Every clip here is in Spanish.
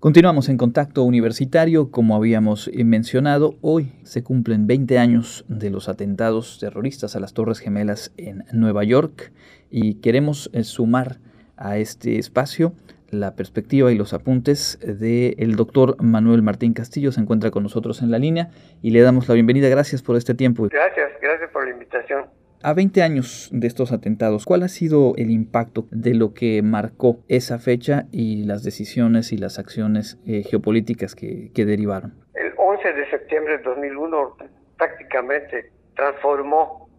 Continuamos en contacto universitario, como habíamos eh, mencionado, hoy se cumplen 20 años de los atentados terroristas a las Torres Gemelas en Nueva York y queremos eh, sumar a este espacio la perspectiva y los apuntes del doctor Manuel Martín Castillo. Se encuentra con nosotros en la línea y le damos la bienvenida. Gracias por este tiempo. Gracias, gracias por la invitación. A 20 años de estos atentados, ¿cuál ha sido el impacto de lo que marcó esa fecha y las decisiones y las acciones eh, geopolíticas que, que derivaron? El 11 de septiembre de 2001 prácticamente transformó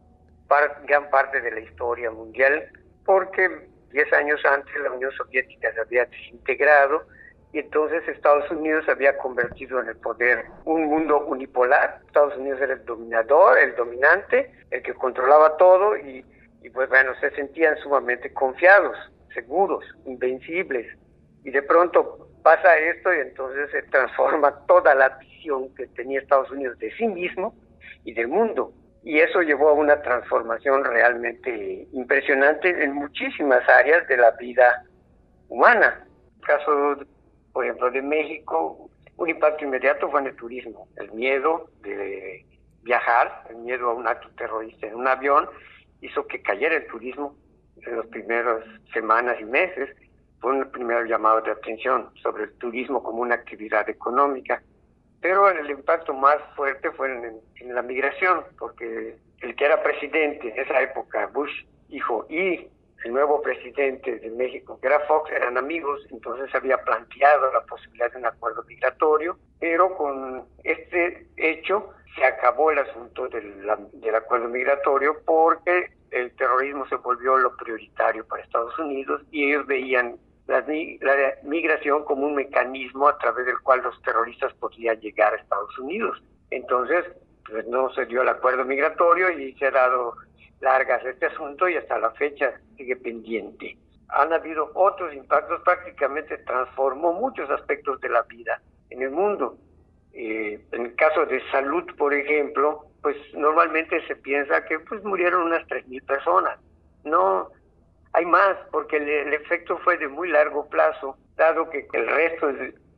gran parte de la historia mundial porque 10 años antes la Unión Soviética se había desintegrado y entonces Estados Unidos se había convertido en el poder, un mundo unipolar. Estados Unidos era el dominador, el dominante, el que controlaba todo y, y pues bueno, se sentían sumamente confiados, seguros, invencibles. Y de pronto pasa esto y entonces se transforma toda la visión que tenía Estados Unidos de sí mismo y del mundo. Y eso llevó a una transformación realmente impresionante en muchísimas áreas de la vida humana. El caso por ejemplo, de México, un impacto inmediato fue en el turismo, el miedo de viajar, el miedo a un acto terrorista en un avión, hizo que cayera el turismo en las primeras semanas y meses. Fue un primer llamado de atención sobre el turismo como una actividad económica. Pero el impacto más fuerte fue en, en la migración, porque el que era presidente en esa época, Bush, hijo, y el nuevo presidente de México, que era Fox, eran amigos, entonces había planteado la posibilidad de un acuerdo migratorio, pero con este hecho se acabó el asunto del, del acuerdo migratorio porque el terrorismo se volvió lo prioritario para Estados Unidos y ellos veían la, la, migración como un mecanismo a través del cual los terroristas podían llegar a Estados Unidos. Entonces, pues no se dio el acuerdo migratorio y se ha dado largas este asunto y hasta la fecha sigue pendiente. Han habido otros impactos, prácticamente transformó muchos aspectos de la vida en el mundo. Eh, en el caso de salud, por ejemplo, pues normalmente se piensa que pues murieron unas 3.000 personas. No, hay más, porque el, efecto fue de muy largo plazo, dado que el resto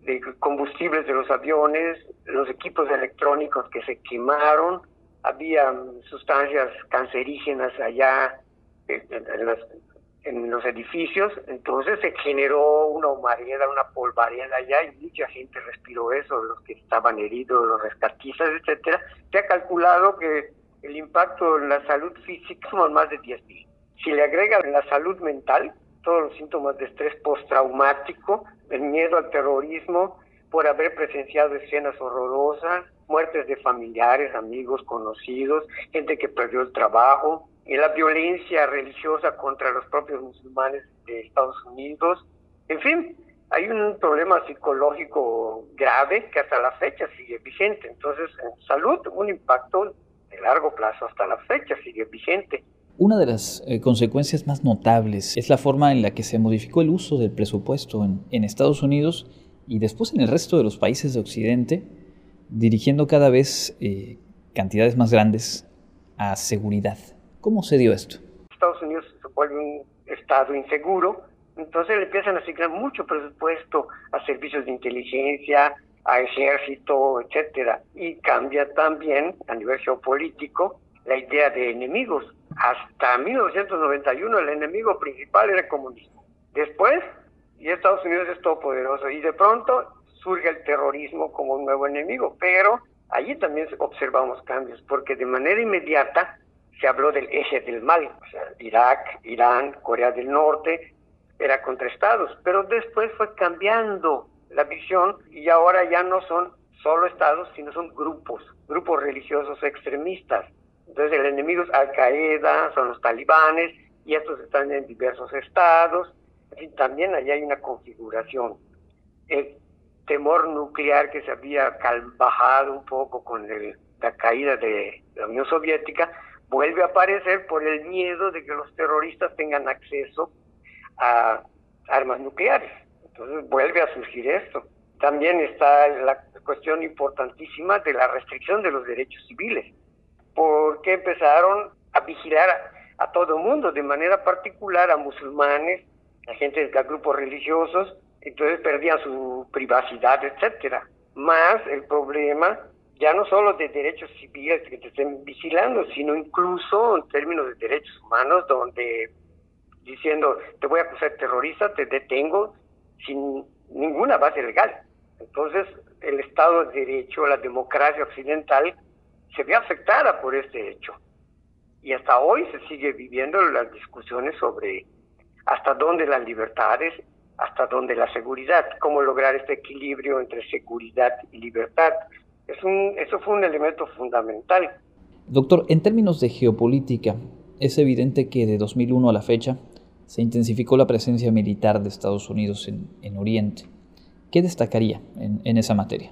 de combustibles de los aviones, los equipos electrónicos que se quemaron, había sustancias cancerígenas allá en, los edificios, entonces se generó una humareda, una polvareda allá y mucha gente respiró eso, los que estaban heridos, los rescatistas, etcétera. Se ha calculado que el impacto en la salud física son más de 10.000. Si le agregan la salud mental, todos los síntomas de estrés postraumático, el miedo al terrorismo, por haber presenciado escenas horrorosas, muertes de familiares, amigos, conocidos, gente que perdió el trabajo, la violencia religiosa contra los propios musulmanes de Estados Unidos. En fin, hay un problema psicológico grave que hasta la fecha sigue vigente. Entonces, en salud, un impacto de largo plazo hasta la fecha sigue vigente. Una de las eh, consecuencias más notables es la forma en la que se modificó el uso del presupuesto en, Estados Unidos y después en el resto de los países de Occidente dirigiendo cada vez eh, cantidades más grandes a seguridad. ¿Cómo se dio esto? Estados Unidos se vuelve un estado inseguro, entonces le empiezan a asignar mucho presupuesto a servicios de inteligencia, a ejército, etcétera, y cambia también a nivel geopolítico la idea de enemigos. Hasta 1991 el enemigo principal era el comunismo. Después, y Estados Unidos es todopoderoso, y de pronto surge el terrorismo como un nuevo enemigo, pero allí también observamos cambios, porque de manera inmediata se habló del eje del mal, o sea, Irak, Irán, Corea del Norte, era contra estados, pero después fue cambiando la visión y ahora ya no son solo estados, sino son grupos, grupos religiosos extremistas. Entonces el enemigo es Al Qaeda, son los talibanes, y estos están en diversos estados, también allí hay una configuración. El temor nuclear que se había bajado un poco con la caída de la Unión Soviética, vuelve a aparecer por el miedo de que los terroristas tengan acceso a armas nucleares. Entonces vuelve a surgir esto. También está la cuestión importantísima de la restricción de los derechos civiles, porque empezaron a vigilar a, todo el mundo, de manera particular a musulmanes, a gente de grupos religiosos, entonces perdían su privacidad, etcétera. Más el problema ya no solo de derechos civiles que te estén vigilando, sino incluso en términos de derechos humanos, donde diciendo te voy a acusar terrorista, te detengo sin ninguna base legal. Entonces, el Estado de Derecho, la democracia occidental, se ve afectada por este hecho. Y hasta hoy se sigue viviendo las discusiones sobre hasta dónde las libertades, hasta dónde la seguridad, cómo lograr este equilibrio entre seguridad y libertad. Eso fue un elemento fundamental. Doctor, en términos de geopolítica, es evidente que de 2001 a la fecha se intensificó la presencia militar de Estados Unidos en, en Oriente. ¿Qué destacaría en, en, esa materia?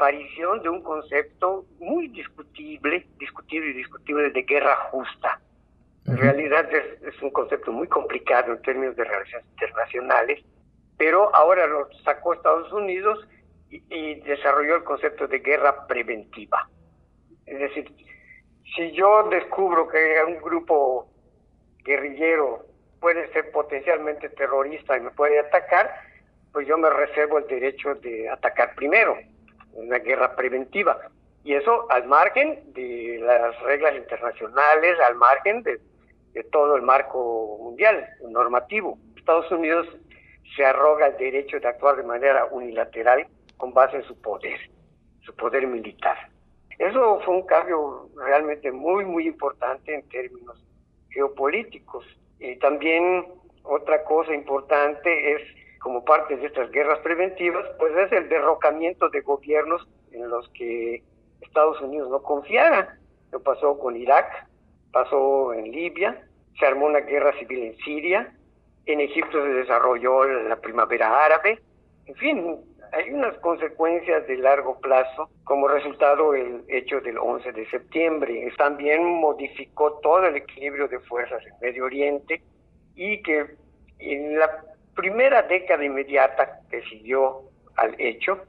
La reaparición de un concepto muy discutible, discutible y discutible de guerra justa. En realidad es, es, un concepto muy complicado en términos de relaciones internacionales, pero ahora lo sacó Estados Unidos y, y desarrolló el concepto de guerra preventiva. Es decir, si yo descubro que un grupo guerrillero puede ser potencialmente terrorista y me puede atacar, pues yo me reservo el derecho de atacar primero, una guerra preventiva. Y eso al margen de las reglas internacionales, al margen de, de todo el marco mundial normativo. Estados Unidos se arroga el derecho de actuar de manera unilateral con base en su poder, su poder militar. Eso fue un cambio realmente muy, muy importante en términos geopolíticos. Y también otra cosa importante es, como parte de estas guerras preventivas, pues es el derrocamiento de gobiernos en los que Estados Unidos no confiara. Lo pasó con Irak, pasó en Libia, se armó una guerra civil en Siria, en Egipto se desarrolló la primavera árabe, en fin, hay unas consecuencias de largo plazo como resultado el hecho del 11 de septiembre. También modificó todo el equilibrio de fuerzas en Medio Oriente y que en la primera década inmediata que siguió al hecho,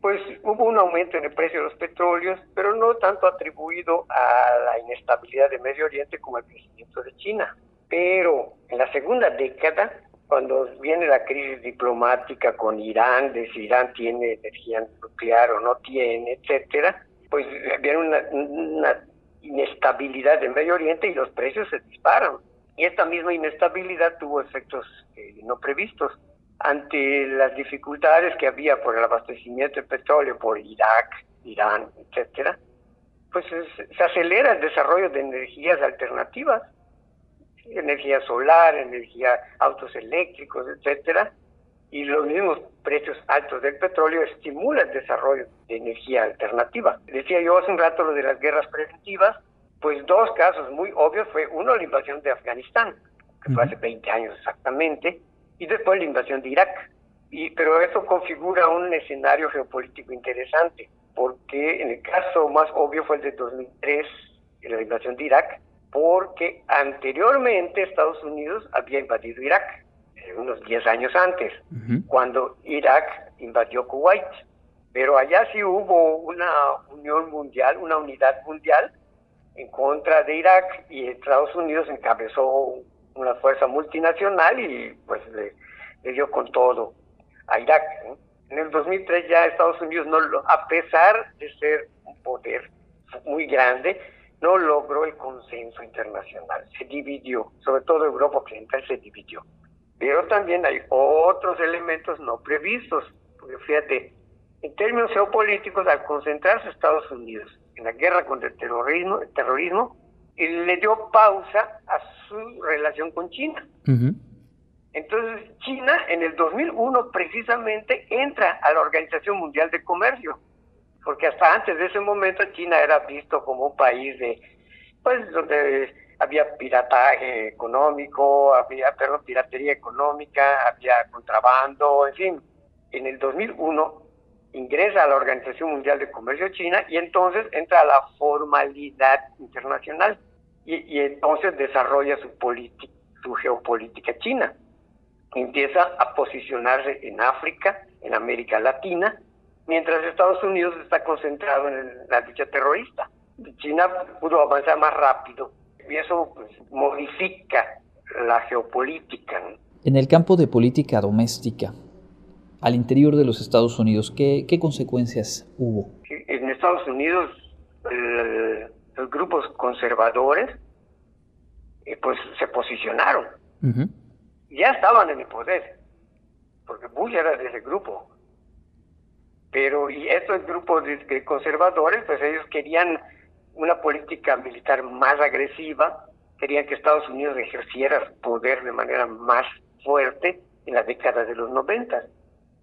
pues hubo un aumento en el precio de los petróleos, pero no tanto atribuido a la inestabilidad de Medio Oriente como al crecimiento de China. Pero en la segunda década cuando viene la crisis diplomática con Irán, de si Irán tiene energía nuclear o no tiene, etcétera, pues viene una, inestabilidad en Medio Oriente y los precios se disparan. Y esta misma inestabilidad tuvo efectos eh, no previstos. Ante las dificultades que había por el abastecimiento de petróleo por Irak, Irán, etcétera, pues se acelera el desarrollo de energías alternativas energía solar, energía, autos eléctricos, etcétera, y los mismos precios altos del petróleo estimulan el desarrollo de energía alternativa. Decía yo hace un rato lo de las guerras preventivas, pues dos casos muy obvios fue uno la invasión de Afganistán, que fue hace 20 años exactamente, y después la invasión de Irak. Y, pero eso configura un escenario geopolítico interesante, porque en el caso más obvio fue el de 2003, la invasión de Irak, porque anteriormente Estados Unidos había invadido Irak, eh, unos 10 años antes, cuando Irak invadió Kuwait. Pero allá sí hubo una unión mundial, una unidad mundial en contra de Irak y Estados Unidos encabezó una fuerza multinacional y pues le, dio con todo a Irak. En el 2003 ya Estados Unidos, no a pesar de ser un poder muy grande, no logró el consenso internacional, se dividió, sobre todo Europa Occidental se dividió. Pero también hay otros elementos no previstos, porque fíjate, en términos geopolíticos, al concentrarse Estados Unidos en la guerra contra el terrorismo, el terrorismo le dio pausa a su relación con China. Entonces, China en el 2001 precisamente entra a la Organización Mundial de Comercio porque hasta antes de ese momento China era visto como un país de, pues, donde había pirataje económico, había, perdón, piratería económica, había contrabando, en fin. En el 2001 ingresa a la Organización Mundial de Comercio China y entonces entra a la formalidad internacional y, entonces desarrolla su, su geopolítica china. Empieza a posicionarse en África, en América Latina, mientras Estados Unidos está concentrado en la lucha terrorista. China pudo avanzar más rápido y eso pues, modifica la geopolítica. En el campo de política doméstica, al interior de los Estados Unidos, ¿qué, consecuencias hubo? En Estados Unidos, los grupos conservadores eh, pues se posicionaron. Ya estaban en el poder, porque Bush era de ese grupo. Pero y estos grupos de conservadores, pues ellos querían una política militar más agresiva, querían que Estados Unidos ejerciera poder de manera más fuerte en la década de los 90.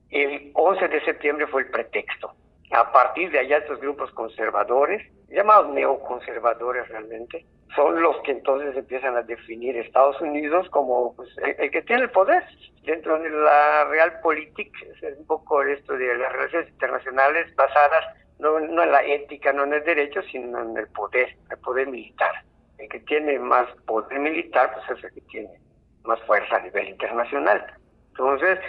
El 11 de septiembre fue el pretexto. A partir de allá estos grupos conservadores, llamados neoconservadores realmente, son los que entonces empiezan a definir Estados Unidos como pues, el, que tiene el poder dentro de la realpolitik, es un poco esto de las relaciones internacionales basadas no, no en la ética, no en el derecho, sino en el poder, el poder militar. El que tiene más poder militar, pues es el que tiene más fuerza a nivel internacional. Entonces,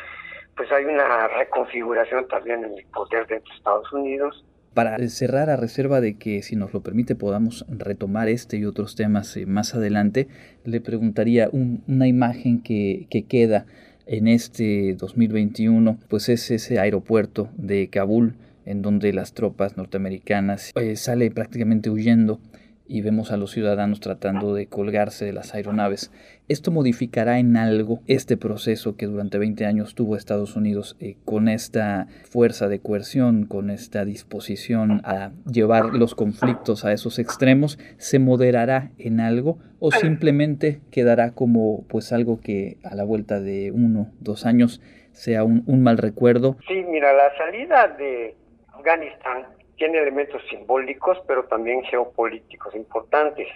pues hay una reconfiguración también en el poder de Estados Unidos. Para cerrar a reserva de que, si nos lo permite, podamos retomar este y otros temas eh, más adelante, le preguntaría una imagen que, que queda en este 2021, pues es ese aeropuerto de Kabul, en donde las tropas norteamericanas eh, sale prácticamente huyendo y vemos a los ciudadanos tratando de colgarse de las aeronaves. ¿Esto modificará en algo este proceso que durante 20 años tuvo Estados Unidos eh, con esta fuerza de coerción, con esta disposición a llevar los conflictos a esos extremos? ¿Se moderará en algo o simplemente quedará como pues algo que a la vuelta de uno, dos años sea un, un mal recuerdo? Sí, mira, la salida de Afganistán tiene elementos simbólicos, pero también geopolíticos importantes.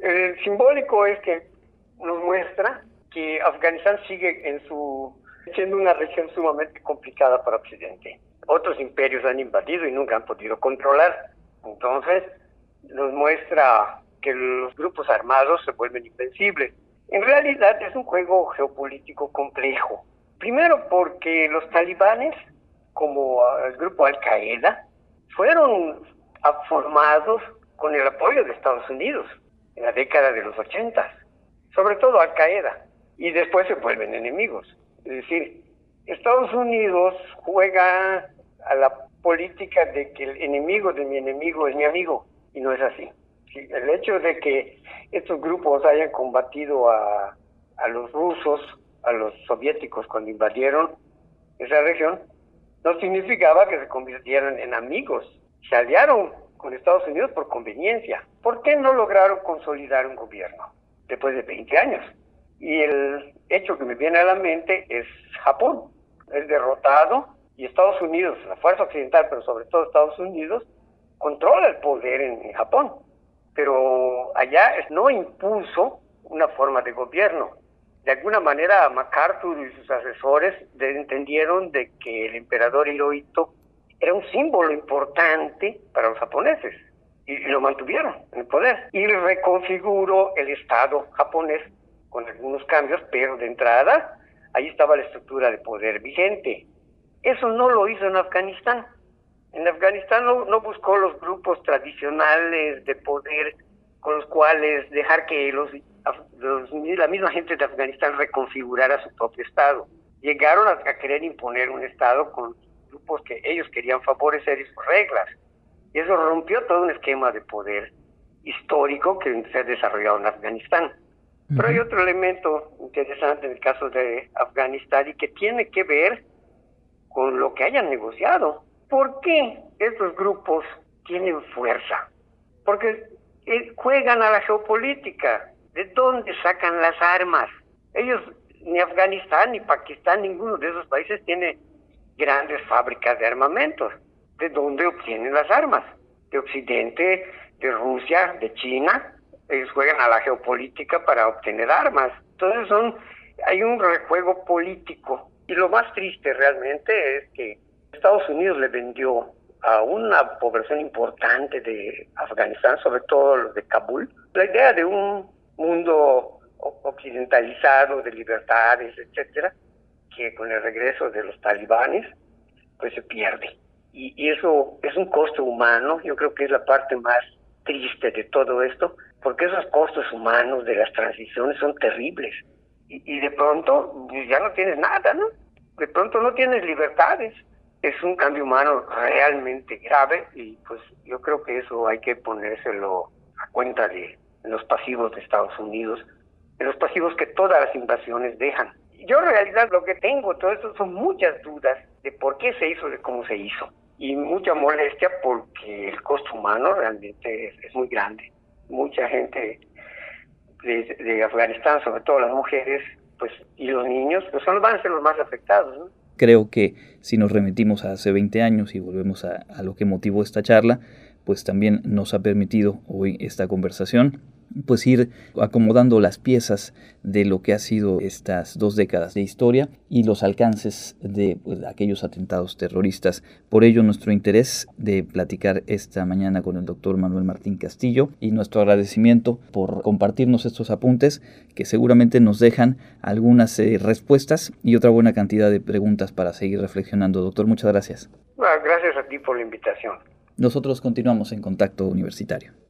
El simbólico es que nos muestra que Afganistán sigue en su siendo una región sumamente complicada para Occidente. Otros imperios han invadido y nunca han podido controlar. Entonces, nos muestra que los grupos armados se vuelven invencibles. En realidad es un juego geopolítico complejo. Primero porque los talibanes, como el grupo Al-Qaeda, fueron formados con el apoyo de Estados Unidos en la década de los 80, sobre todo Al Qaeda, y después se vuelven enemigos. Es decir, Estados Unidos juega a la política de que el enemigo de mi enemigo es mi amigo, y no es así. El hecho de que estos grupos hayan combatido a, a los rusos, a los soviéticos cuando invadieron esa región, no significaba que se convirtieran en amigos. Se aliaron con Estados Unidos por conveniencia. ¿Por qué no lograron consolidar un gobierno después de 20 años? Y el hecho que me viene a la mente es Japón. Es derrotado y Estados Unidos, la fuerza occidental, pero sobre todo Estados Unidos, controla el poder en Japón. Pero allá no impuso una forma de gobierno, de alguna manera MacArthur y sus asesores entendieron de que el emperador Hirohito era un símbolo importante para los japoneses y lo mantuvieron en el poder. Y reconfiguró el Estado japonés con algunos cambios, pero de entrada ahí estaba la estructura de poder vigente. Eso no lo hizo en Afganistán. En Afganistán no, no buscó los grupos tradicionales de poder con los cuales dejar que los la misma gente de Afganistán reconfigurara su propio Estado. Llegaron a, querer imponer un Estado con grupos que ellos querían favorecer y sus reglas. Y eso rompió todo un esquema de poder histórico que se ha desarrollado en Afganistán. Pero hay otro elemento interesante en el caso de Afganistán y que tiene que ver con lo que hayan negociado. ¿Por qué estos grupos tienen fuerza? Porque eh, juegan a la geopolítica. ¿De dónde sacan las armas? Ellos, ni Afganistán, ni Pakistán, ninguno de esos países tiene grandes fábricas de armamentos. ¿De dónde obtienen las armas? De Occidente, de Rusia, de China. Ellos juegan a la geopolítica para obtener armas. Entonces son, hay un rejuego político. Y lo más triste realmente es que Estados Unidos le vendió a una población importante de Afganistán, sobre todo los de Kabul, la idea de un mundo occidentalizado de libertades, etcétera, que con el regreso de los talibanes, pues se pierde. Y, y, eso es un costo humano, yo creo que es la parte más triste de todo esto, porque esos costos humanos de las transiciones son terribles. y, de pronto ya no tienes nada, ¿no? De pronto no tienes libertades. Es un cambio humano realmente grave y pues yo creo que eso hay que ponérselo a cuenta de los pasivos de Estados Unidos, de los pasivos que todas las invasiones dejan. Yo en realidad lo que tengo, todo eso son muchas dudas de por qué se hizo, de cómo se hizo. Y mucha molestia porque el costo humano realmente es, muy grande. Mucha gente de, Afganistán, sobre todo las mujeres, pues y los niños, pues son, van a ser los más afectados. Creo que si nos remitimos a hace 20 años y volvemos a, a lo que motivó esta charla, pues también nos ha permitido hoy esta conversación pues ir acomodando las piezas de lo que ha sido estas dos décadas de historia y los alcances de pues, aquellos atentados terroristas. Por ello nuestro interés de platicar esta mañana con el doctor Manuel Martín Castillo y nuestro agradecimiento por compartirnos estos apuntes que seguramente nos dejan algunas eh, respuestas y otra buena cantidad de preguntas para seguir reflexionando. Doctor, muchas gracias. gracias a ti por la invitación. Nosotros continuamos en contacto universitario.